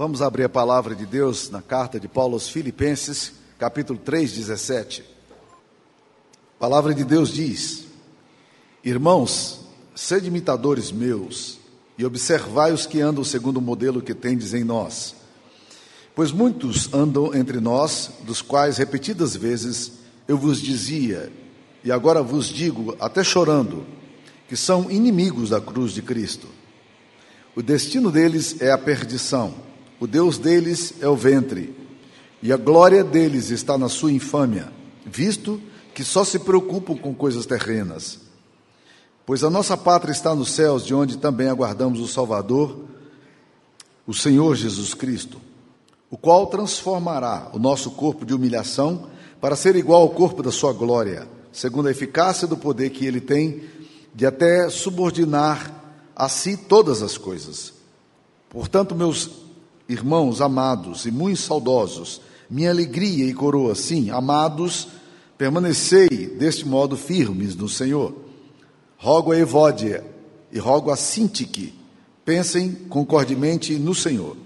Vamos abrir a palavra de Deus na carta de Paulo aos Filipenses, capítulo 3, 17. A palavra de Deus diz: Irmãos, sede imitadores meus e observai os que andam segundo o modelo que tendes em nós. Pois muitos andam entre nós, dos quais repetidas vezes eu vos dizia, e agora vos digo, até chorando, que são inimigos da cruz de Cristo. O destino deles é a perdição, o Deus deles é o ventre, e a glória deles está na sua infâmia, visto que só se preocupam com coisas terrenas. Pois a nossa pátria está nos céus, de onde também aguardamos o Salvador, o Senhor Jesus Cristo, o qual transformará o nosso corpo de humilhação para ser igual ao corpo da sua glória, segundo a eficácia do poder que ele tem de até subordinar a si todas as coisas. Portanto, meus irmãos amados e muito saudosos, minha alegria e coroa, sim, amados, permanecei deste modo firmes no Senhor. Rogo a Evódia e rogo a Sintique, pensem concordemente no Senhor.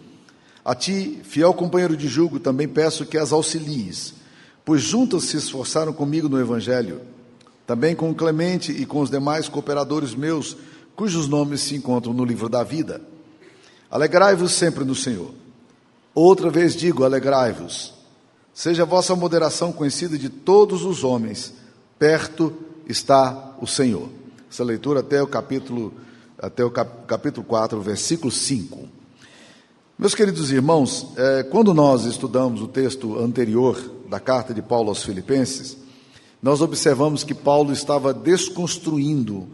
A ti, fiel companheiro de julgo, também peço que as auxilies, pois juntas se esforçaram comigo no Evangelho, também com Clemente e com os demais cooperadores meus, cujos nomes se encontram no livro da vida. Alegrai-vos sempre no Senhor. Outra vez digo: alegrai-vos. Seja a vossa moderação conhecida de todos os homens, perto está o Senhor. Essa leitura até o capítulo, até o cap, capítulo 4, versículo 5. Meus queridos irmãos, é, quando nós estudamos o texto anterior da carta de Paulo aos Filipenses, nós observamos que Paulo estava desconstruindo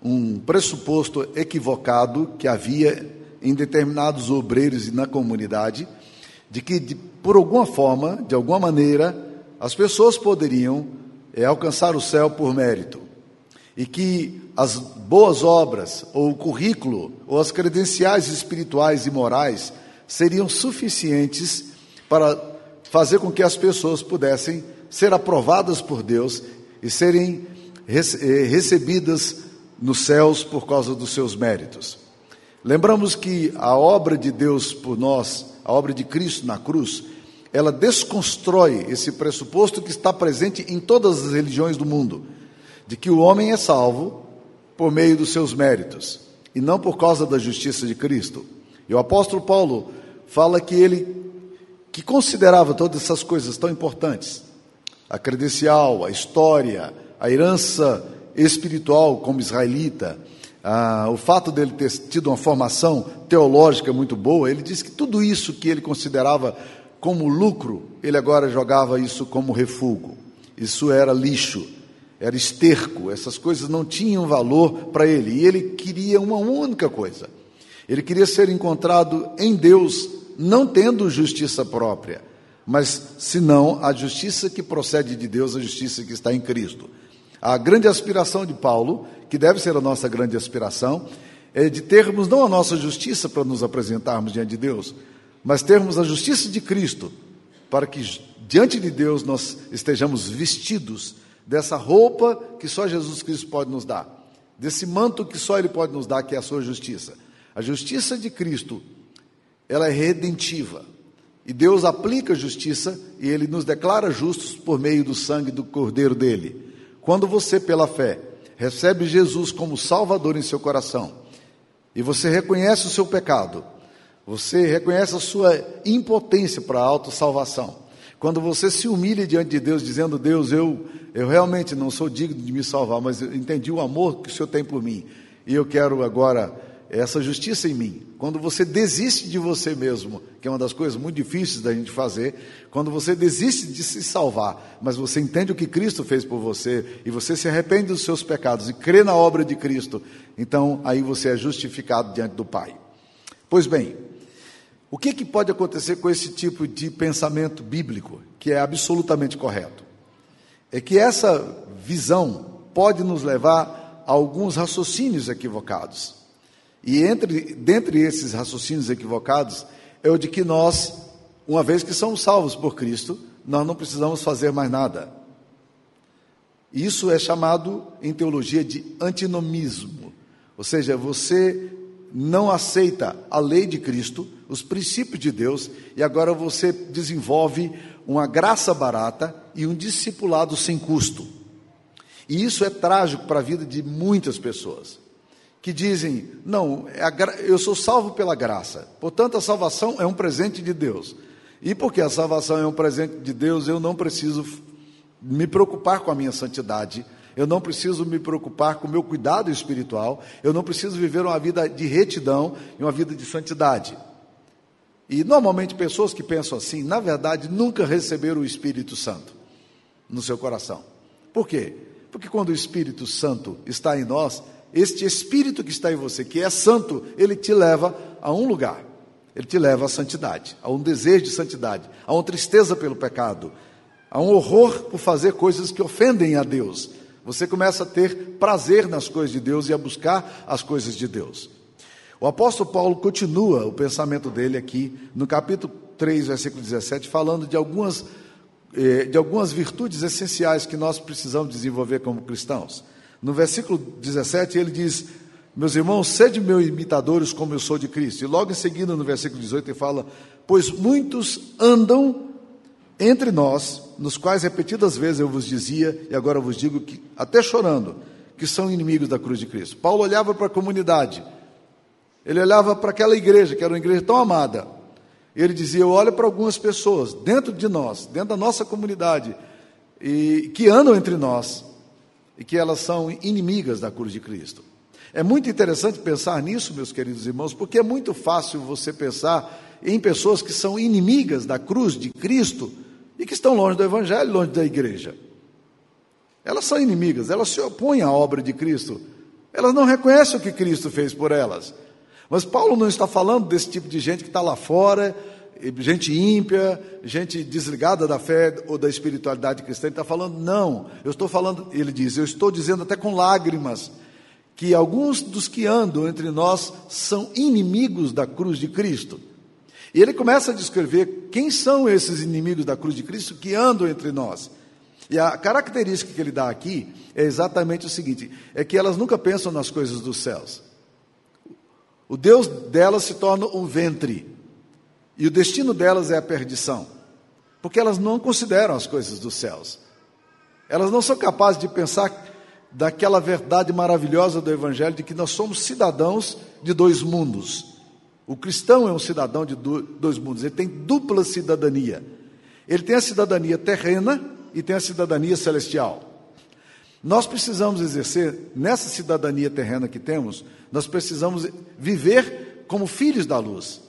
um pressuposto equivocado que havia em determinados obreiros e na comunidade, de que, de, por alguma forma, de alguma maneira, as pessoas poderiam é, alcançar o céu por mérito. E que as boas obras, ou o currículo, ou as credenciais espirituais e morais seriam suficientes para fazer com que as pessoas pudessem ser aprovadas por Deus e serem recebidas nos céus por causa dos seus méritos. Lembramos que a obra de Deus por nós, a obra de Cristo na cruz, ela desconstrói esse pressuposto que está presente em todas as religiões do mundo, de que o homem é salvo por meio dos seus méritos e não por causa da justiça de Cristo. E o apóstolo Paulo fala que ele que considerava todas essas coisas tão importantes, a credencial, a história, a herança espiritual como israelita, ah, o fato dele ter tido uma formação teológica muito boa, ele disse que tudo isso que ele considerava como lucro, ele agora jogava isso como refúgio. Isso era lixo, era esterco, essas coisas não tinham valor para ele. E ele queria uma única coisa: ele queria ser encontrado em Deus, não tendo justiça própria, mas senão a justiça que procede de Deus, a justiça que está em Cristo. A grande aspiração de Paulo, que deve ser a nossa grande aspiração, é de termos não a nossa justiça para nos apresentarmos diante de Deus, mas termos a justiça de Cristo, para que diante de Deus nós estejamos vestidos dessa roupa que só Jesus Cristo pode nos dar, desse manto que só Ele pode nos dar, que é a sua justiça. A justiça de Cristo, ela é redentiva. E Deus aplica a justiça e Ele nos declara justos por meio do sangue do Cordeiro dele. Quando você, pela fé, recebe Jesus como Salvador em seu coração, e você reconhece o seu pecado, você reconhece a sua impotência para a autossalvação. Quando você se humilha diante de Deus, dizendo: Deus, eu, eu realmente não sou digno de me salvar, mas eu entendi o amor que o Senhor tem por mim, e eu quero agora essa justiça em mim. Quando você desiste de você mesmo, que é uma das coisas muito difíceis da gente fazer, quando você desiste de se salvar, mas você entende o que Cristo fez por você e você se arrepende dos seus pecados e crê na obra de Cristo, então aí você é justificado diante do Pai. Pois bem, o que, que pode acontecer com esse tipo de pensamento bíblico, que é absolutamente correto? É que essa visão pode nos levar a alguns raciocínios equivocados. E entre, dentre esses raciocínios equivocados é o de que nós, uma vez que somos salvos por Cristo, nós não precisamos fazer mais nada. Isso é chamado em teologia de antinomismo. Ou seja, você não aceita a lei de Cristo os princípios de Deus, e agora você desenvolve uma graça barata e um discipulado sem custo. E isso é trágico para a vida de muitas pessoas que dizem: não, é eu sou salvo pela graça, portanto a salvação é um presente de Deus. E porque a salvação é um presente de Deus, eu não preciso me preocupar com a minha santidade, eu não preciso me preocupar com o meu cuidado espiritual, eu não preciso viver uma vida de retidão e uma vida de santidade. E normalmente pessoas que pensam assim, na verdade, nunca receberam o Espírito Santo no seu coração. Por quê? Porque quando o Espírito Santo está em nós, este Espírito que está em você, que é santo, ele te leva a um lugar. Ele te leva à santidade, a um desejo de santidade, a uma tristeza pelo pecado, a um horror por fazer coisas que ofendem a Deus. Você começa a ter prazer nas coisas de Deus e a buscar as coisas de Deus. O apóstolo Paulo continua o pensamento dele aqui no capítulo 3, versículo 17, falando de algumas, eh, de algumas virtudes essenciais que nós precisamos desenvolver como cristãos. No versículo 17, ele diz: Meus irmãos, sede meus imitadores como eu sou de Cristo. E logo em seguida, no versículo 18, ele fala: Pois muitos andam entre nós, nos quais repetidas vezes eu vos dizia, e agora vos digo que, até chorando, que são inimigos da cruz de Cristo. Paulo olhava para a comunidade ele olhava para aquela igreja, que era uma igreja tão amada. Ele dizia: Eu olho para algumas pessoas dentro de nós, dentro da nossa comunidade, e que andam entre nós, e que elas são inimigas da cruz de Cristo. É muito interessante pensar nisso, meus queridos irmãos, porque é muito fácil você pensar em pessoas que são inimigas da cruz de Cristo e que estão longe do Evangelho, longe da igreja. Elas são inimigas, elas se opõem à obra de Cristo, elas não reconhecem o que Cristo fez por elas. Mas Paulo não está falando desse tipo de gente que está lá fora, gente ímpia, gente desligada da fé ou da espiritualidade cristã. Ele está falando, não, eu estou falando, ele diz, eu estou dizendo até com lágrimas, que alguns dos que andam entre nós são inimigos da cruz de Cristo. E ele começa a descrever quem são esses inimigos da cruz de Cristo que andam entre nós. E a característica que ele dá aqui é exatamente o seguinte: é que elas nunca pensam nas coisas dos céus. O Deus delas se torna um ventre. E o destino delas é a perdição. Porque elas não consideram as coisas dos céus. Elas não são capazes de pensar daquela verdade maravilhosa do Evangelho de que nós somos cidadãos de dois mundos. O cristão é um cidadão de dois mundos, ele tem dupla cidadania. Ele tem a cidadania terrena e tem a cidadania celestial. Nós precisamos exercer, nessa cidadania terrena que temos, nós precisamos viver como filhos da luz,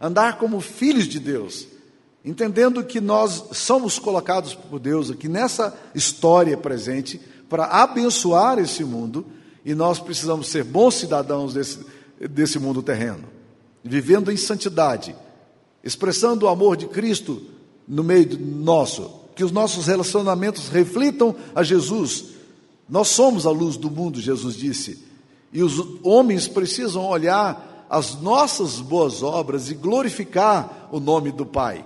andar como filhos de Deus, entendendo que nós somos colocados por Deus aqui nessa história presente para abençoar esse mundo e nós precisamos ser bons cidadãos desse, desse mundo terreno, vivendo em santidade, expressando o amor de Cristo no meio nosso, que os nossos relacionamentos reflitam a Jesus. Nós somos a luz do mundo, Jesus disse, e os homens precisam olhar as nossas boas obras e glorificar o nome do Pai.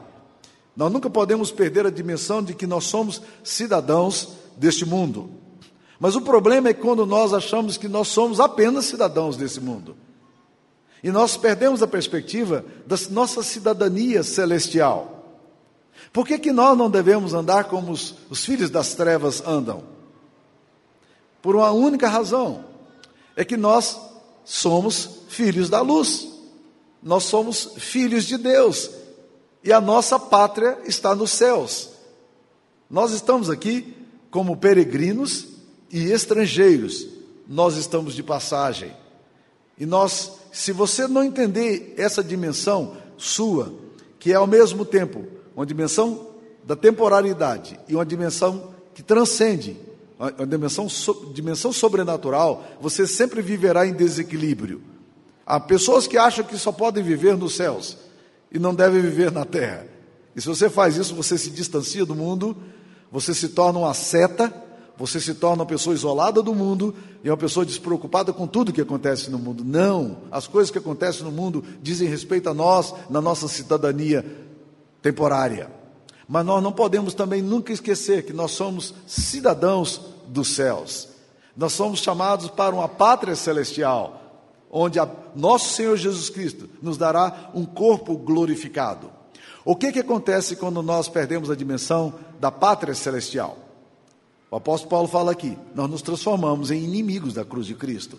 Nós nunca podemos perder a dimensão de que nós somos cidadãos deste mundo. Mas o problema é quando nós achamos que nós somos apenas cidadãos desse mundo. E nós perdemos a perspectiva da nossa cidadania celestial. Por que, que nós não devemos andar como os, os filhos das trevas andam? por uma única razão: é que nós somos filhos da luz, nós somos filhos de Deus e a nossa pátria está nos céus. Nós estamos aqui como peregrinos e estrangeiros, nós estamos de passagem. E nós, se você não entender essa dimensão sua, que é ao mesmo tempo uma dimensão da temporalidade e uma dimensão que transcende a dimensão, dimensão sobrenatural, você sempre viverá em desequilíbrio. Há pessoas que acham que só podem viver nos céus e não devem viver na terra. E se você faz isso, você se distancia do mundo, você se torna uma seta, você se torna uma pessoa isolada do mundo e uma pessoa despreocupada com tudo que acontece no mundo. Não, as coisas que acontecem no mundo dizem respeito a nós, na nossa cidadania temporária. Mas nós não podemos também nunca esquecer que nós somos cidadãos dos céus. Nós somos chamados para uma pátria celestial, onde a, nosso Senhor Jesus Cristo nos dará um corpo glorificado. O que, que acontece quando nós perdemos a dimensão da pátria celestial? O apóstolo Paulo fala aqui: nós nos transformamos em inimigos da cruz de Cristo.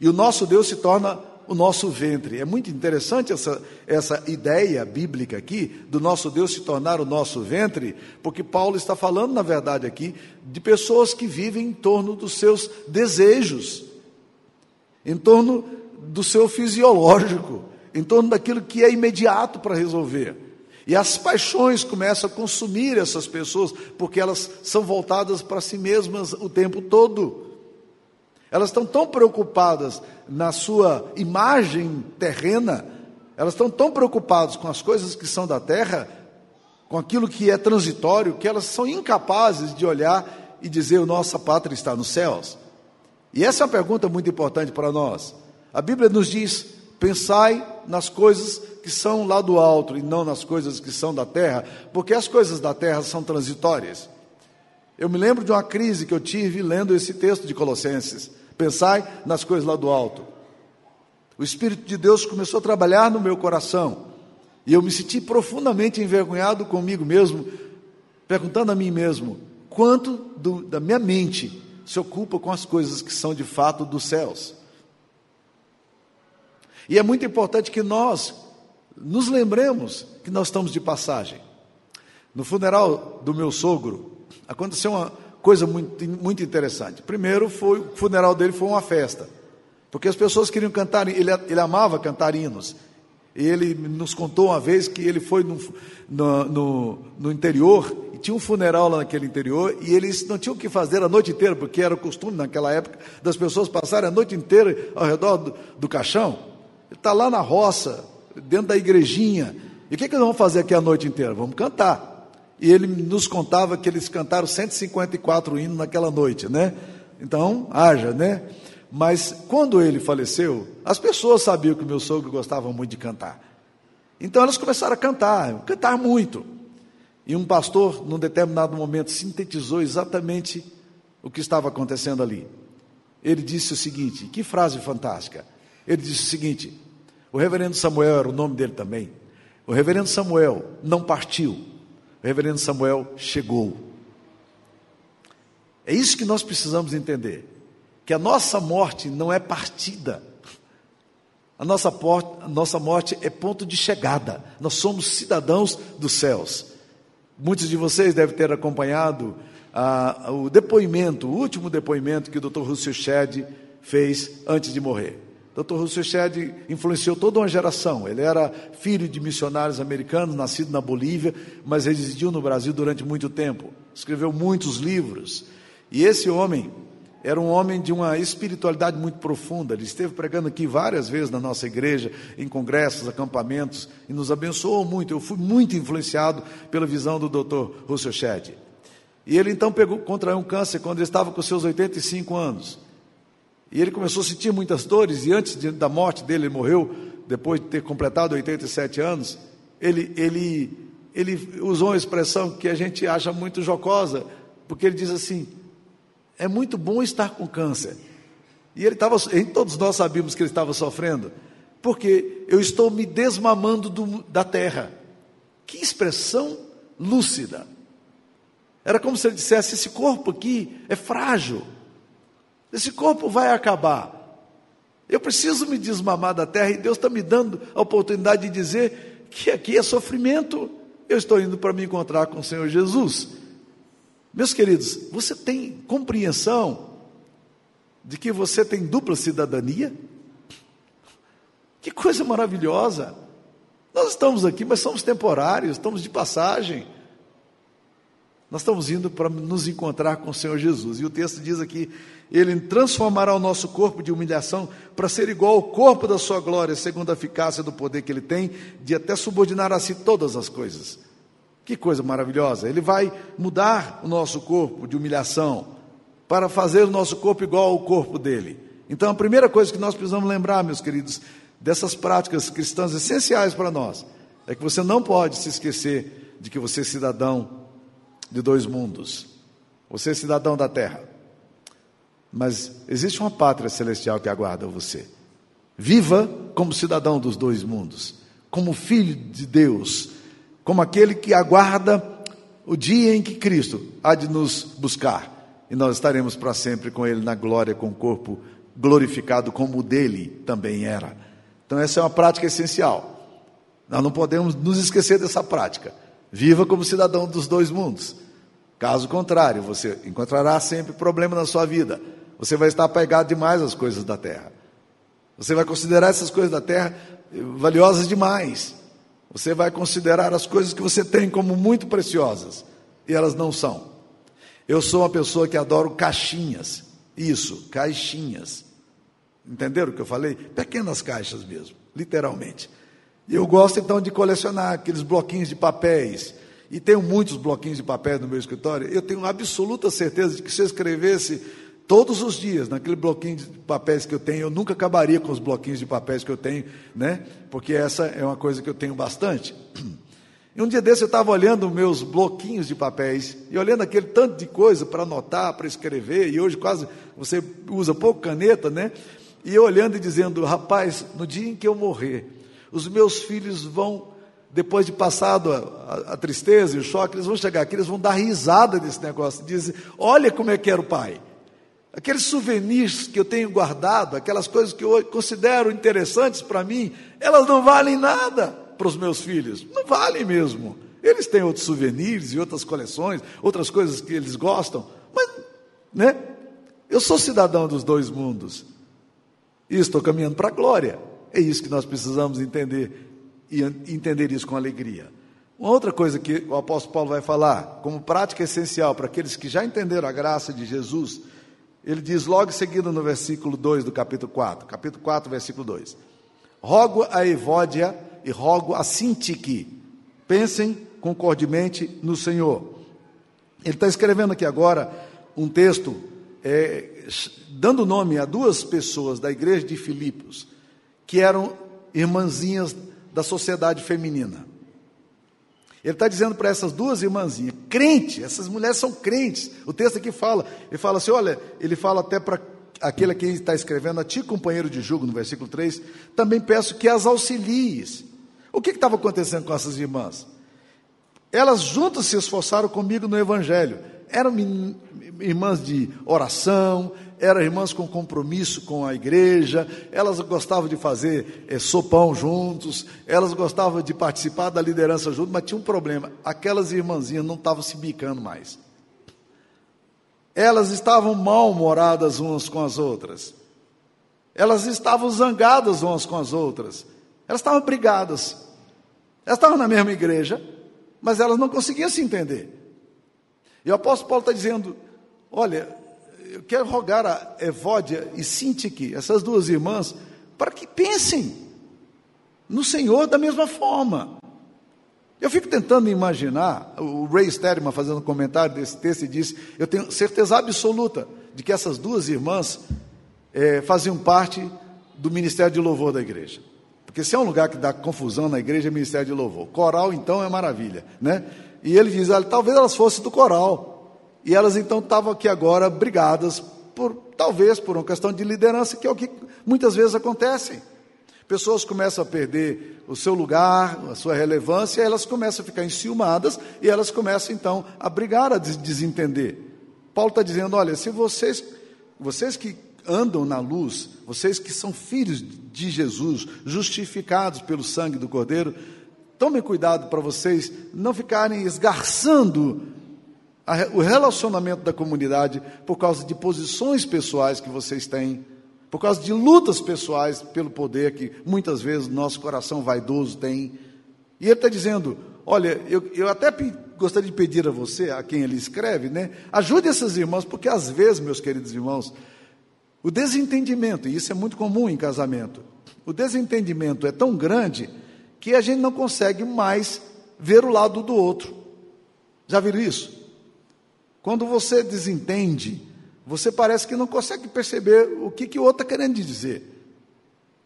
E o nosso Deus se torna o nosso ventre. É muito interessante essa, essa ideia bíblica aqui, do nosso Deus se tornar o nosso ventre, porque Paulo está falando, na verdade, aqui, de pessoas que vivem em torno dos seus desejos, em torno do seu fisiológico, em torno daquilo que é imediato para resolver. E as paixões começam a consumir essas pessoas, porque elas são voltadas para si mesmas o tempo todo. Elas estão tão preocupadas na sua imagem terrena, elas estão tão preocupadas com as coisas que são da terra, com aquilo que é transitório, que elas são incapazes de olhar e dizer: nossa pátria está nos céus. E essa é uma pergunta muito importante para nós. A Bíblia nos diz: pensai nas coisas que são lá do alto e não nas coisas que são da terra, porque as coisas da terra são transitórias. Eu me lembro de uma crise que eu tive lendo esse texto de Colossenses. Pensai nas coisas lá do alto. O Espírito de Deus começou a trabalhar no meu coração. E eu me senti profundamente envergonhado comigo mesmo, perguntando a mim mesmo: quanto do, da minha mente se ocupa com as coisas que são de fato dos céus? E é muito importante que nós nos lembremos que nós estamos de passagem. No funeral do meu sogro, aconteceu uma, coisa muito, muito interessante. Primeiro, foi, o funeral dele foi uma festa, porque as pessoas queriam cantar, ele, ele amava cantar hinos. E ele nos contou uma vez que ele foi no, no, no, no interior, e tinha um funeral lá naquele interior, e eles não tinham o que fazer a noite inteira, porque era o costume naquela época das pessoas passarem a noite inteira ao redor do, do caixão. Ele está lá na roça, dentro da igrejinha. E o que, que nós vamos fazer aqui a noite inteira? Vamos cantar. E ele nos contava que eles cantaram 154 hinos naquela noite, né? Então, haja, né? Mas quando ele faleceu, as pessoas sabiam que o meu sogro gostava muito de cantar. Então elas começaram a cantar, cantar muito. E um pastor, num determinado momento, sintetizou exatamente o que estava acontecendo ali. Ele disse o seguinte: que frase fantástica. Ele disse o seguinte: o reverendo Samuel era o nome dele também. O reverendo Samuel não partiu, o reverendo Samuel chegou. É isso que nós precisamos entender: que a nossa morte não é partida, a nossa, a nossa morte é ponto de chegada, nós somos cidadãos dos céus. Muitos de vocês devem ter acompanhado ah, o depoimento, o último depoimento que o Dr. Russell Shedd fez antes de morrer. Dr. Russell Shedd influenciou toda uma geração. Ele era filho de missionários americanos, nascido na Bolívia, mas residiu no Brasil durante muito tempo. Escreveu muitos livros. E esse homem era um homem de uma espiritualidade muito profunda. Ele esteve pregando aqui várias vezes na nossa igreja, em congressos, acampamentos, e nos abençoou muito. Eu fui muito influenciado pela visão do Dr. Russell Shedd. E ele então pegou, contraiu um câncer quando ele estava com seus 85 anos. E ele começou a sentir muitas dores, e antes de, da morte dele, ele morreu, depois de ter completado 87 anos, ele, ele, ele usou uma expressão que a gente acha muito jocosa, porque ele diz assim: é muito bom estar com câncer. E ele estava, todos nós sabíamos que ele estava sofrendo, porque eu estou me desmamando do, da terra. Que expressão lúcida. Era como se ele dissesse: esse corpo aqui é frágil. Esse corpo vai acabar. Eu preciso me desmamar da terra e Deus está me dando a oportunidade de dizer que aqui é sofrimento. Eu estou indo para me encontrar com o Senhor Jesus. Meus queridos, você tem compreensão de que você tem dupla cidadania? Que coisa maravilhosa! Nós estamos aqui, mas somos temporários, estamos de passagem. Nós estamos indo para nos encontrar com o Senhor Jesus. E o texto diz aqui: Ele transformará o nosso corpo de humilhação para ser igual ao corpo da sua glória, segundo a eficácia do poder que ele tem de até subordinar a si todas as coisas. Que coisa maravilhosa! Ele vai mudar o nosso corpo de humilhação para fazer o nosso corpo igual ao corpo dele. Então, a primeira coisa que nós precisamos lembrar, meus queridos, dessas práticas cristãs essenciais para nós, é que você não pode se esquecer de que você é cidadão de dois mundos. Você é cidadão da terra. Mas existe uma pátria celestial que aguarda você. Viva como cidadão dos dois mundos, como filho de Deus, como aquele que aguarda o dia em que Cristo há de nos buscar e nós estaremos para sempre com Ele na glória, com o corpo glorificado como o dele também era. Então, essa é uma prática essencial. Nós não podemos nos esquecer dessa prática. Viva como cidadão dos dois mundos. Caso contrário, você encontrará sempre problema na sua vida. Você vai estar apegado demais às coisas da terra. Você vai considerar essas coisas da terra valiosas demais. Você vai considerar as coisas que você tem como muito preciosas. E elas não são. Eu sou uma pessoa que adoro caixinhas. Isso, caixinhas. Entenderam o que eu falei? Pequenas caixas mesmo, literalmente. Eu gosto então de colecionar aqueles bloquinhos de papéis. E tenho muitos bloquinhos de papéis no meu escritório. Eu tenho absoluta certeza de que se eu escrevesse todos os dias naquele bloquinho de papéis que eu tenho, eu nunca acabaria com os bloquinhos de papéis que eu tenho, né? Porque essa é uma coisa que eu tenho bastante. E um dia desse eu estava olhando meus bloquinhos de papéis e olhando aquele tanto de coisa para anotar, para escrever, e hoje quase você usa pouco caneta, né? E eu olhando e dizendo, rapaz, no dia em que eu morrer, os meus filhos vão, depois de passado a, a, a tristeza e o choque, eles vão chegar aqui, eles vão dar risada desse negócio, dizer, olha como é que era o pai. Aqueles souvenirs que eu tenho guardado, aquelas coisas que eu considero interessantes para mim, elas não valem nada para os meus filhos. Não valem mesmo. Eles têm outros souvenirs e outras coleções, outras coisas que eles gostam, mas, né? Eu sou cidadão dos dois mundos e estou caminhando para a glória. É isso que nós precisamos entender e entender isso com alegria. Uma outra coisa que o apóstolo Paulo vai falar, como prática essencial para aqueles que já entenderam a graça de Jesus, ele diz logo em seguida no versículo 2 do capítulo 4, capítulo 4, versículo 2: Rogo a Evódia e rogo a Sintique, pensem concordemente no Senhor. Ele está escrevendo aqui agora um texto é, dando nome a duas pessoas da igreja de Filipos, que eram irmãzinhas da sociedade feminina. Ele está dizendo para essas duas irmãzinhas, crente, essas mulheres são crentes. O texto aqui fala, ele fala assim: olha, ele fala até para aquele a quem está escrevendo, a ti, companheiro de jugo, no versículo 3, também peço que as auxilies. O que estava acontecendo com essas irmãs? Elas juntas se esforçaram comigo no Evangelho. Eram irmãs de oração, eram irmãs com compromisso com a igreja, elas gostavam de fazer é, sopão juntos, elas gostavam de participar da liderança junto, mas tinha um problema: aquelas irmãzinhas não estavam se bicando mais. Elas estavam mal-humoradas umas com as outras, elas estavam zangadas umas com as outras, elas estavam brigadas, elas estavam na mesma igreja, mas elas não conseguiam se entender. E o apóstolo Paulo está dizendo: olha, eu quero rogar a Evódia e Sintique, essas duas irmãs, para que pensem no Senhor da mesma forma. Eu fico tentando imaginar, o Ray Sterman fazendo um comentário desse texto e disse: Eu tenho certeza absoluta de que essas duas irmãs é, faziam parte do ministério de louvor da igreja. Porque se é um lugar que dá confusão na igreja, é ministério de louvor. Coral, então, é maravilha, né? E ele diz: olha, talvez elas fossem do coral. E elas então estavam aqui agora brigadas por talvez por uma questão de liderança, que é o que muitas vezes acontece. Pessoas começam a perder o seu lugar, a sua relevância, elas começam a ficar enciumadas e elas começam então a brigar, a desentender. Paulo está dizendo: olha, se vocês, vocês que andam na luz, vocês que são filhos de Jesus, justificados pelo sangue do Cordeiro, tomem cuidado para vocês não ficarem esgarçando o relacionamento da comunidade por causa de posições pessoais que vocês têm, por causa de lutas pessoais pelo poder que muitas vezes nosso coração vaidoso tem. E ele está dizendo: olha, eu, eu até gostaria de pedir a você, a quem ele escreve, né? Ajude essas irmãs, porque às vezes, meus queridos irmãos, o desentendimento, e isso é muito comum em casamento, o desentendimento é tão grande que a gente não consegue mais ver o lado do outro. Já viram isso? Quando você desentende, você parece que não consegue perceber o que, que o outro está querendo dizer.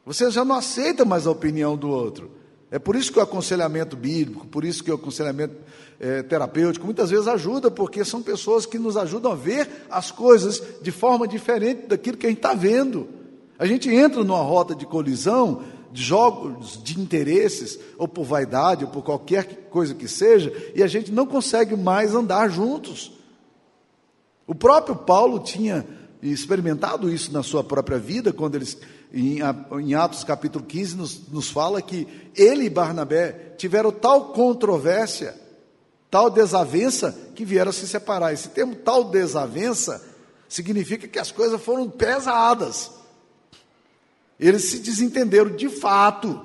Você já não aceita mais a opinião do outro. É por isso que o aconselhamento bíblico, por isso que o aconselhamento é, terapêutico muitas vezes ajuda, porque são pessoas que nos ajudam a ver as coisas de forma diferente daquilo que a gente está vendo. A gente entra numa rota de colisão, de jogos de interesses, ou por vaidade, ou por qualquer coisa que seja, e a gente não consegue mais andar juntos. O próprio Paulo tinha experimentado isso na sua própria vida, quando eles, em, Atos capítulo 15, nos, nos fala que ele e Barnabé tiveram tal controvérsia, tal desavença, que vieram se separar. Esse termo tal desavença significa que as coisas foram pesadas. Eles se desentenderam de fato.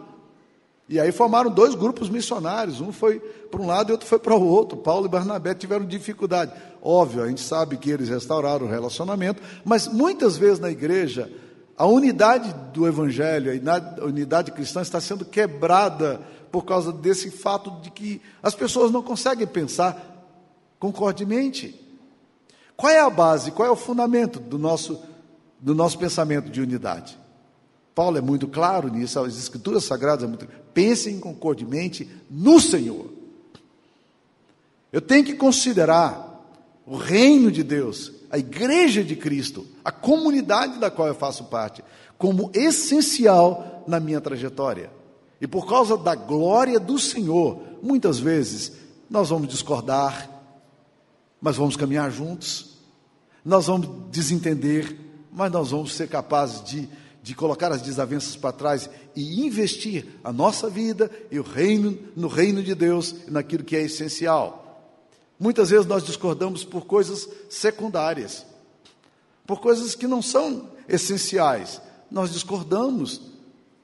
E aí formaram dois grupos missionários. Um foi para um lado e outro foi para o outro. Paulo e Barnabé tiveram dificuldade. Óbvio, a gente sabe que eles restauraram o relacionamento, mas muitas vezes na igreja, a unidade do evangelho, a unidade cristã está sendo quebrada por causa desse fato de que as pessoas não conseguem pensar concordemente. Qual é a base, qual é o fundamento do nosso, do nosso pensamento de unidade? Paulo é muito claro nisso, as escrituras sagradas é muito pensem concordemente no Senhor. Eu tenho que considerar o reino de Deus, a igreja de Cristo, a comunidade da qual eu faço parte, como essencial na minha trajetória. E por causa da glória do Senhor, muitas vezes nós vamos discordar, mas vamos caminhar juntos, nós vamos desentender, mas nós vamos ser capazes de, de colocar as desavenças para trás e investir a nossa vida e o reino no reino de Deus naquilo que é essencial. Muitas vezes nós discordamos por coisas secundárias, por coisas que não são essenciais. Nós discordamos.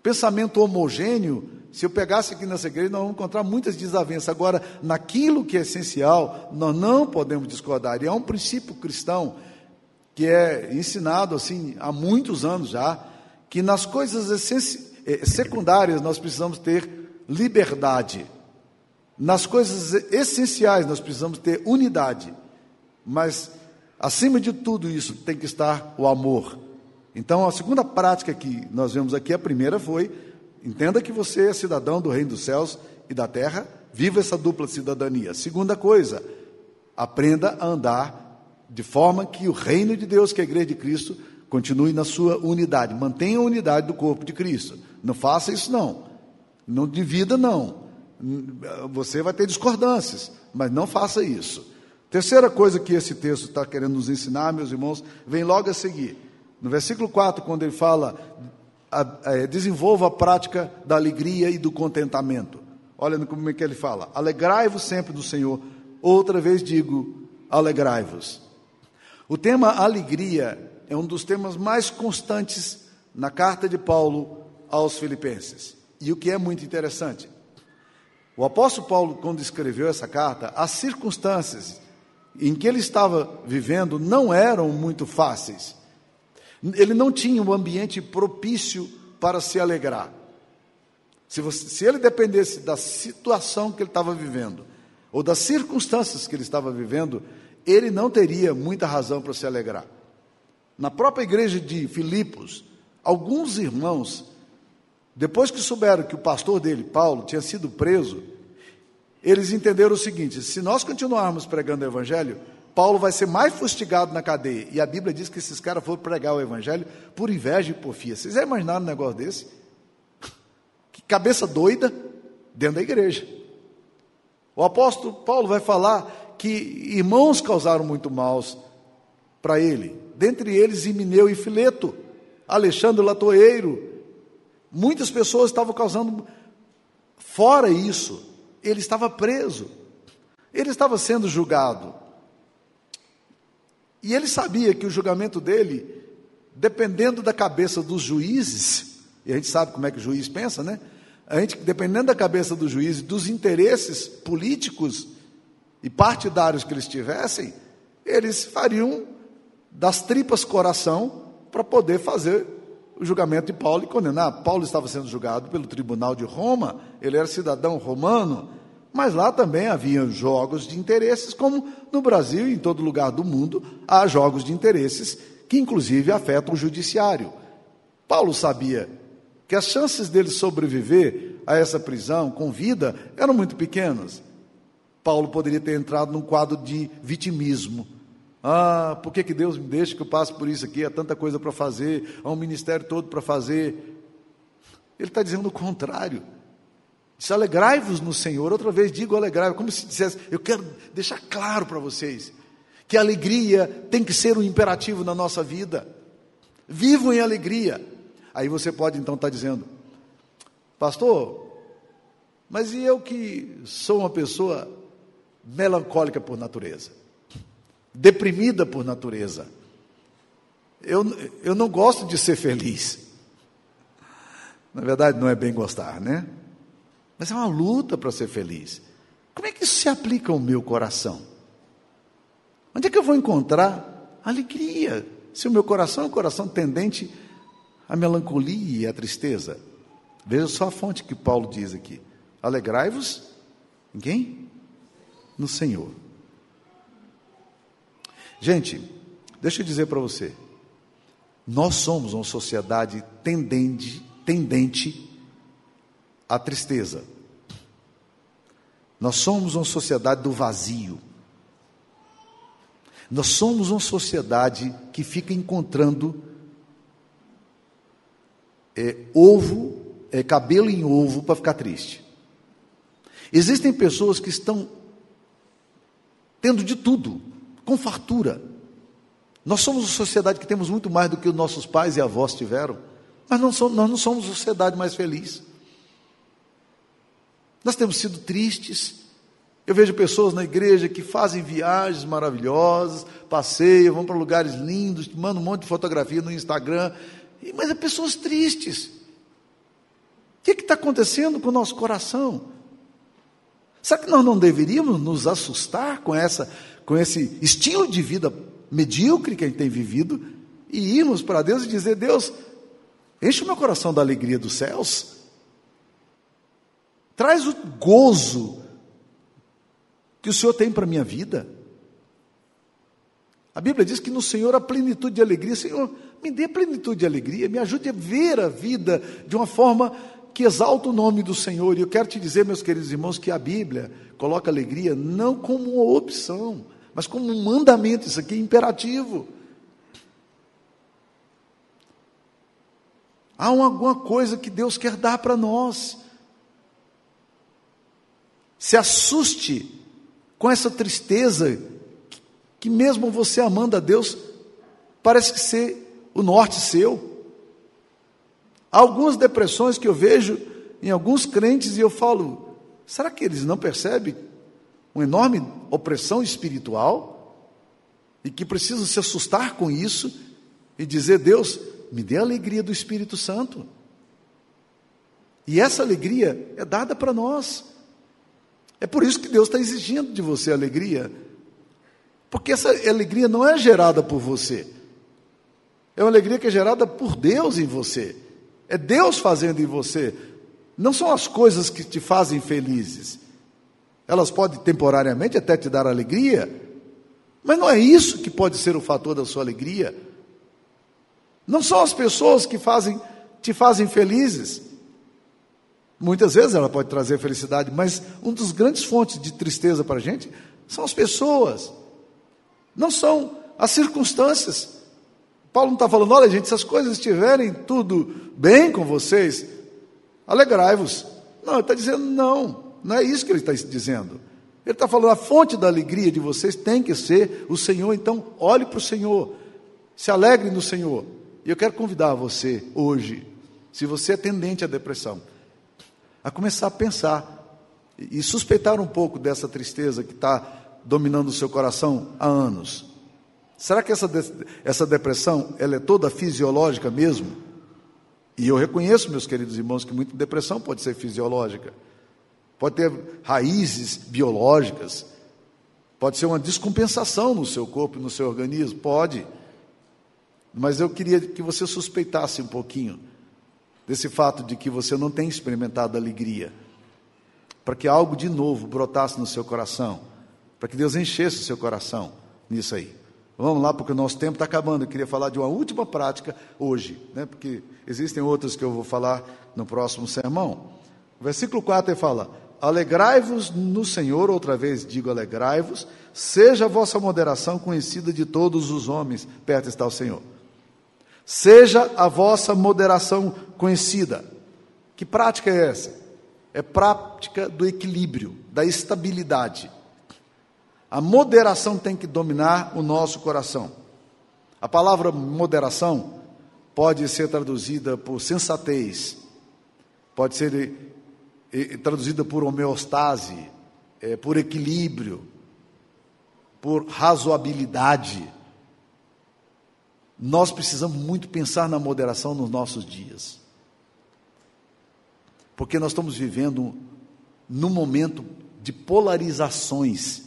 Pensamento homogêneo, se eu pegasse aqui nessa igreja, nós vamos encontrar muitas desavenças. Agora, naquilo que é essencial, nós não podemos discordar. E é um princípio cristão que é ensinado assim há muitos anos já, que nas coisas eh, secundárias nós precisamos ter liberdade. Nas coisas essenciais nós precisamos ter unidade, mas acima de tudo isso tem que estar o amor. Então a segunda prática que nós vemos aqui, a primeira foi: entenda que você é cidadão do reino dos céus e da terra, viva essa dupla cidadania. Segunda coisa, aprenda a andar de forma que o reino de Deus, que é a igreja de Cristo, continue na sua unidade. Mantenha a unidade do corpo de Cristo. Não faça isso não. Não divida não você vai ter discordâncias, mas não faça isso. Terceira coisa que esse texto está querendo nos ensinar, meus irmãos, vem logo a seguir. No versículo 4, quando ele fala, é, desenvolva a prática da alegria e do contentamento. Olha como é que ele fala: alegrai-vos sempre do Senhor. Outra vez digo, alegrai-vos. O tema alegria é um dos temas mais constantes na carta de Paulo aos Filipenses. E o que é muito interessante, o apóstolo Paulo, quando escreveu essa carta, as circunstâncias em que ele estava vivendo não eram muito fáceis. Ele não tinha um ambiente propício para se alegrar. Se, você, se ele dependesse da situação que ele estava vivendo, ou das circunstâncias que ele estava vivendo, ele não teria muita razão para se alegrar. Na própria igreja de Filipos, alguns irmãos depois que souberam que o pastor dele, Paulo, tinha sido preso, eles entenderam o seguinte: se nós continuarmos pregando o evangelho, Paulo vai ser mais fustigado na cadeia. E a Bíblia diz que esses caras foram pregar o evangelho por inveja e porfia. Vocês já imaginaram um negócio desse? Que cabeça doida dentro da igreja. O apóstolo Paulo vai falar que irmãos causaram muito maus para ele, dentre eles Imineu e Fileto, Alexandre Latoeiro, Muitas pessoas estavam causando. Fora isso, ele estava preso, ele estava sendo julgado. E ele sabia que o julgamento dele, dependendo da cabeça dos juízes, e a gente sabe como é que o juiz pensa, né? A gente, dependendo da cabeça do juiz, dos interesses políticos e partidários que eles tivessem, eles fariam das tripas coração para poder fazer o julgamento de Paulo e condenar. Paulo estava sendo julgado pelo tribunal de Roma, ele era cidadão romano, mas lá também havia jogos de interesses, como no Brasil e em todo lugar do mundo há jogos de interesses que inclusive afetam o judiciário. Paulo sabia que as chances dele sobreviver a essa prisão com vida eram muito pequenas. Paulo poderia ter entrado num quadro de vitimismo, Ah, por que, que Deus me deixa que eu passe por isso aqui? Há tanta coisa para fazer, há um ministério todo para fazer. Ele está dizendo o contrário. Se alegrai-vos no Senhor, outra vez digo alegrai-vos, como se dissesse, eu quero deixar claro para vocês que a alegria tem que ser um imperativo na nossa vida. Vivam em alegria. Aí você pode então estar tá dizendo, pastor, mas e eu que sou uma pessoa melancólica por natureza, deprimida por natureza, eu, eu não gosto de ser feliz. Na verdade, não é bem gostar, né? Mas é uma luta para ser feliz. Como é que isso se aplica ao meu coração? Onde é que eu vou encontrar alegria? Se o meu coração é um coração tendente à melancolia e à tristeza. Veja só a fonte que Paulo diz aqui. Alegrai-vos em quem? No Senhor. Gente, deixa eu dizer para você. Nós somos uma sociedade tendente, tendente à tristeza. Nós somos uma sociedade do vazio. Nós somos uma sociedade que fica encontrando é, ovo, é, cabelo em ovo para ficar triste. Existem pessoas que estão tendo de tudo, com fartura. Nós somos uma sociedade que temos muito mais do que os nossos pais e avós tiveram, mas não somos, nós não somos a sociedade mais feliz. Nós temos sido tristes, eu vejo pessoas na igreja que fazem viagens maravilhosas, passeiam, vão para lugares lindos, mandam um monte de fotografia no Instagram, mas é pessoas tristes. O que está acontecendo com o nosso coração? Será que nós não deveríamos nos assustar com, essa, com esse estilo de vida medíocre que a gente tem vivido e irmos para Deus e dizer: Deus, enche o meu coração da alegria dos céus, traz o gozo que o Senhor tem para a minha vida. A Bíblia diz que no Senhor há plenitude de alegria. Senhor, me dê plenitude de alegria, me ajude a ver a vida de uma forma que exalta o nome do Senhor. E eu quero te dizer, meus queridos irmãos, que a Bíblia coloca alegria não como uma opção, mas como um mandamento. Isso aqui é imperativo. Há alguma coisa que Deus quer dar para nós. Se assuste com essa tristeza, que mesmo você amando a Deus, parece que ser o norte seu. Há algumas depressões que eu vejo em alguns crentes e eu falo, será que eles não percebem uma enorme opressão espiritual? E que precisam se assustar com isso e dizer, Deus, me dê a alegria do Espírito Santo. E essa alegria é dada para nós. É por isso que Deus está exigindo de você alegria. Porque essa alegria não é gerada por você. É uma alegria que é gerada por Deus em você. É Deus fazendo em você. Não são as coisas que te fazem felizes. Elas podem temporariamente até te dar alegria, mas não é isso que pode ser o fator da sua alegria. Não são as pessoas que fazem, te fazem felizes. Muitas vezes ela pode trazer felicidade, mas um dos grandes fontes de tristeza para a gente são as pessoas, não são as circunstâncias. Paulo não está falando, olha gente, se as coisas estiverem tudo bem com vocês, alegrai-vos. Não, ele está dizendo não, não é isso que ele está dizendo. Ele está falando, a fonte da alegria de vocês tem que ser o Senhor, então olhe para o Senhor, se alegre no Senhor. E eu quero convidar você hoje, se você é tendente à depressão, a começar a pensar e suspeitar um pouco dessa tristeza que está dominando o seu coração há anos. Será que essa, essa depressão ela é toda fisiológica mesmo? E eu reconheço, meus queridos irmãos, que muita depressão pode ser fisiológica, pode ter raízes biológicas, pode ser uma descompensação no seu corpo, no seu organismo, pode. Mas eu queria que você suspeitasse um pouquinho desse fato de que você não tem experimentado alegria, para que algo de novo brotasse no seu coração, para que Deus enchesse o seu coração nisso aí. Vamos lá, porque o nosso tempo está acabando. Eu queria falar de uma última prática hoje, né? porque existem outras que eu vou falar no próximo sermão. O versículo 4 ele fala: Alegrai-vos no Senhor, outra vez digo alegrai-vos, seja a vossa moderação conhecida de todos os homens, perto está o Senhor. Seja a vossa moderação conhecida. Que prática é essa? É prática do equilíbrio, da estabilidade. A moderação tem que dominar o nosso coração. A palavra moderação pode ser traduzida por sensatez, pode ser traduzida por homeostase, é, por equilíbrio, por razoabilidade. Nós precisamos muito pensar na moderação nos nossos dias. Porque nós estamos vivendo num momento de polarizações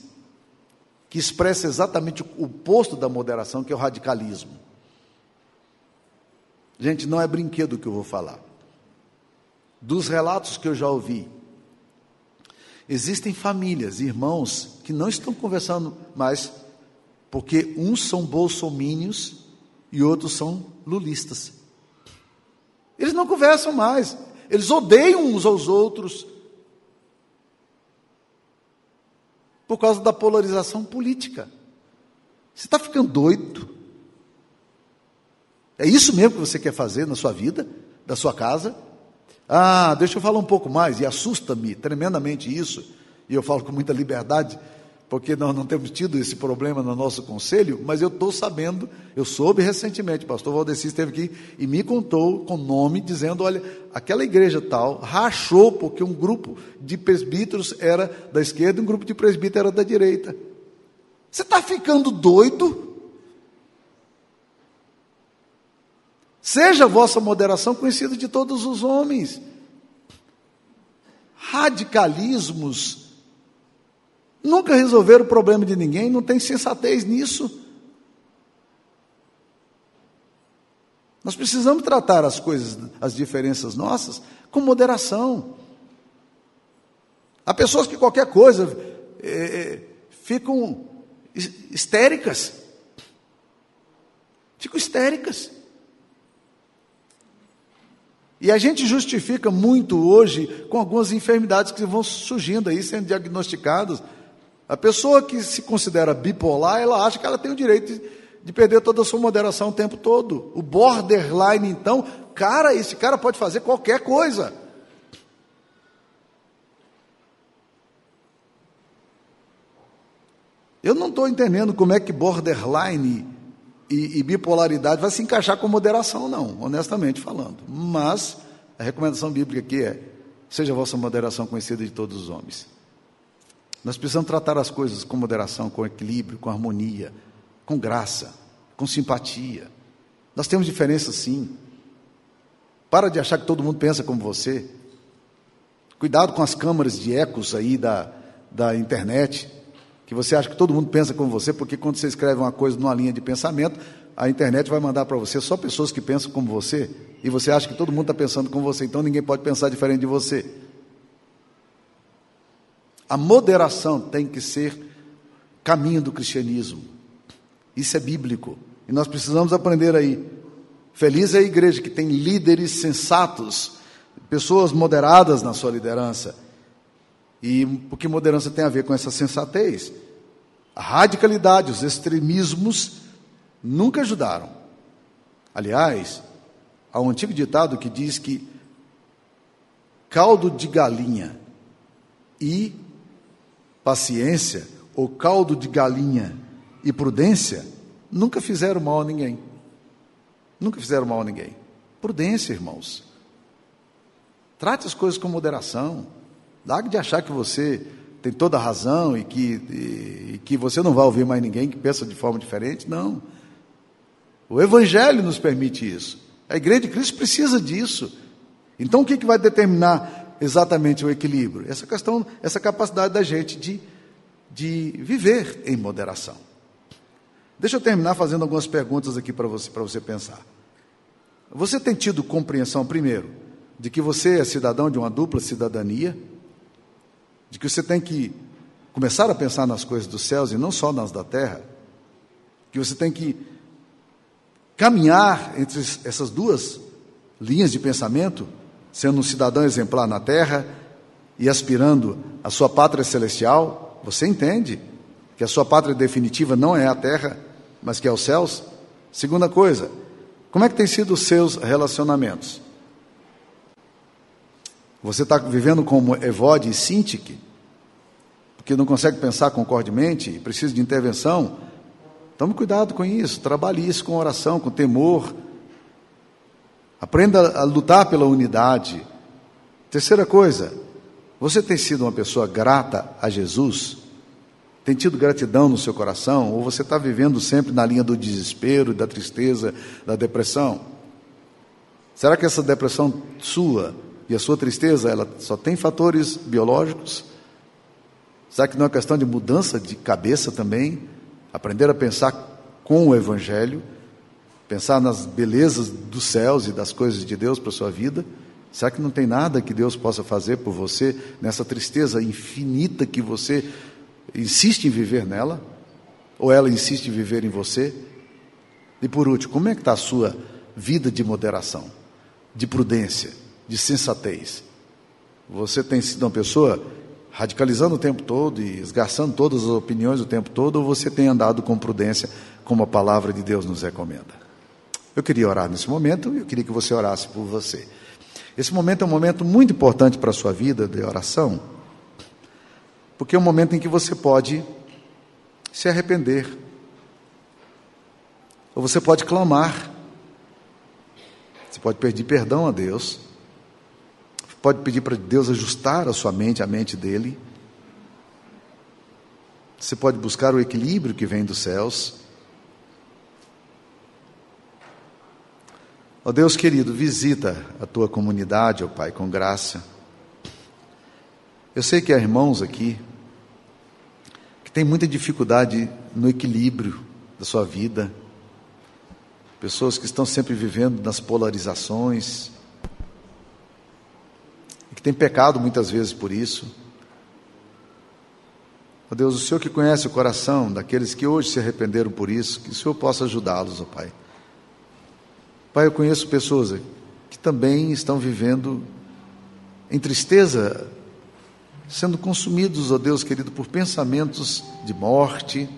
que expressa exatamente o oposto da moderação, que é o radicalismo. Gente, não é brinquedo que eu vou falar. Dos relatos que eu já ouvi, existem famílias, irmãos, que não estão conversando mais, porque uns são bolsomínios e outros são lulistas. Eles não conversam mais, eles odeiam uns aos outros por causa da polarização política. Você está ficando doido? É isso mesmo que você quer fazer na sua vida, da sua casa? Ah, deixa eu falar um pouco mais, e assusta-me tremendamente isso, e eu falo com muita liberdade, porque nós não temos tido esse problema no nosso conselho, mas eu estou sabendo, eu soube recentemente, o pastor Valdeci esteve aqui e me contou com nome, dizendo: olha, aquela igreja tal rachou porque um grupo de presbíteros era da esquerda e um grupo de presbíteros era da direita. Você está ficando doido? Seja a vossa moderação conhecida de todos os homens. Radicalismos nunca resolveram o problema de ninguém, não tem sensatez nisso. Nós precisamos tratar as coisas, as diferenças nossas, com moderação. Há pessoas que qualquer coisa é, é, ficam histéricas. Ficam histéricas. E a gente justifica muito hoje com algumas enfermidades que vão surgindo aí, sendo diagnosticadas. A pessoa que se considera bipolar, ela acha que ela tem o direito de, de perder toda a sua moderação o tempo todo. O borderline, então, cara, esse cara pode fazer qualquer coisa. Eu não estou entendendo como é que borderline e, e, bipolaridade vai se encaixar com moderação, não, honestamente falando. Mas a recomendação bíblica aqui é: seja a vossa moderação conhecida de todos os homens. Nós precisamos tratar as coisas com moderação, com equilíbrio, com harmonia, com graça, com simpatia. Nós temos diferenças sim. Para de achar que todo mundo pensa como você. Cuidado com as câmaras de ecos aí da, da internet que você acha que todo mundo pensa como você, porque quando você escreve uma coisa numa linha de pensamento, a internet vai mandar para você só pessoas que pensam como você, e você acha que todo mundo está pensando como você, então ninguém pode pensar diferente de você. A moderação tem que ser caminho do cristianismo. Isso é bíblico. E nós precisamos aprender aí. Feliz é a igreja que tem líderes sensatos, pessoas moderadas na sua liderança e o que moderância tem a ver com essa sensatez? A radicalidade, os extremismos nunca ajudaram. Aliás, há um antigo ditado que diz que caldo de galinha e paciência, ou caldo de galinha e prudência, nunca fizeram mal a ninguém. Nunca fizeram mal a ninguém. Prudência, irmãos. Trate as coisas com moderação. Largue de achar que você tem toda a razão e que, e, e que você não vai ouvir mais ninguém que pensa de forma diferente. Não. O Evangelho nos permite isso. A igreja de Cristo precisa disso. Então, o que, que vai determinar exatamente o equilíbrio? Essa questão, essa capacidade da gente de, de viver em moderação. Deixa eu terminar fazendo algumas perguntas aqui para você, para você pensar. Você tem tido compreensão, primeiro, de que você é cidadão de uma dupla cidadania? De que você tem que começar a pensar nas coisas dos céus e não só nas da terra, que você tem que caminhar entre essas duas linhas de pensamento, sendo um cidadão exemplar na terra e aspirando à sua pátria celestial, você entende que a sua pátria definitiva não é a terra, mas que é os céus? Segunda coisa, como é que tem sido os seus relacionamentos? Você está vivendo como Evode e Sintique, porque não consegue pensar concordemente e precisa de intervenção? Tome cuidado com isso, trabalhe isso com oração, com temor. Aprenda a lutar pela unidade. Terceira coisa, você tem sido uma pessoa grata a Jesus? Tem tido gratidão no seu coração? Ou você está vivendo sempre na linha do desespero, da tristeza, da depressão? Será que essa depressão sua e a sua tristeza, ela só tem fatores biológicos? Será que não é questão de mudança de cabeça também? aprender a pensar com o Evangelho, pensar nas belezas dos céus e das coisas de Deus para a sua vida. Será que não tem nada que Deus possa fazer por você nessa tristeza infinita que você insiste em viver nela? Ou ela insiste em viver em você? E por último, como é que está a sua vida de moderação, de prudência, de sensatez? Você tem sido uma pessoa radicalizando o tempo todo e esgarçando todas as opiniões o tempo todo, ou você tem andado com prudência, como a palavra de Deus nos recomenda? Eu queria orar nesse momento e eu queria que você orasse por você. Esse momento é um momento muito importante para a sua vida de oração, porque é um momento em que você pode se arrepender, ou você pode clamar, você pode pedir perdão a Deus pode pedir para Deus ajustar a sua mente, a mente dele. Você pode buscar o equilíbrio que vem dos céus. Ó oh Deus querido, visita a tua comunidade, ó oh Pai, com graça. Eu sei que há irmãos aqui que têm muita dificuldade no equilíbrio da sua vida, pessoas que estão sempre vivendo nas polarizações, que tem pecado muitas vezes por isso. Ó Deus, o Senhor que conhece o coração daqueles que hoje se arrependeram por isso, que o Senhor possa ajudá-los, ó Pai. Pai, eu conheço pessoas que também estão vivendo em tristeza, sendo consumidos, ó Deus querido, por pensamentos de morte,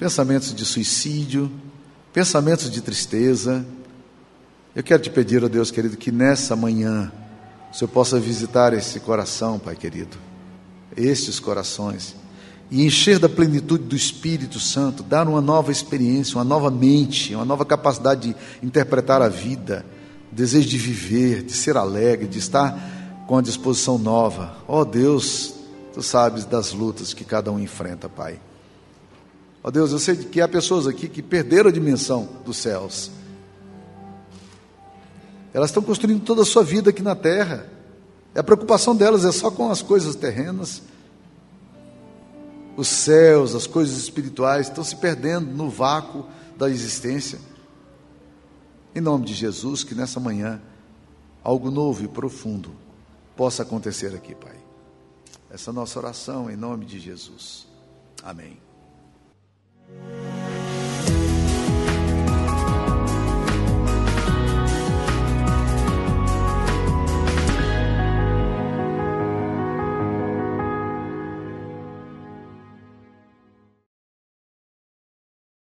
pensamentos de suicídio, pensamentos de tristeza. Eu quero te pedir, ó Deus querido, que nessa manhã, o Senhor possa visitar esse coração, Pai querido, estes corações, e encher da plenitude do Espírito Santo, dar uma nova experiência, uma nova mente, uma nova capacidade de interpretar a vida, desejo de viver, de ser alegre, de estar com a disposição nova. Ó oh, Deus, tu sabes das lutas que cada um enfrenta, Pai. Ó oh, Deus, eu sei que há pessoas aqui que perderam a dimensão dos céus elas estão construindo toda a sua vida aqui na terra. E a preocupação delas é só com as coisas terrenas. Os céus, as coisas espirituais estão se perdendo no vácuo da existência. Em nome de Jesus, que nessa manhã algo novo e profundo possa acontecer aqui, Pai. Essa é nossa oração em nome de Jesus. Amém.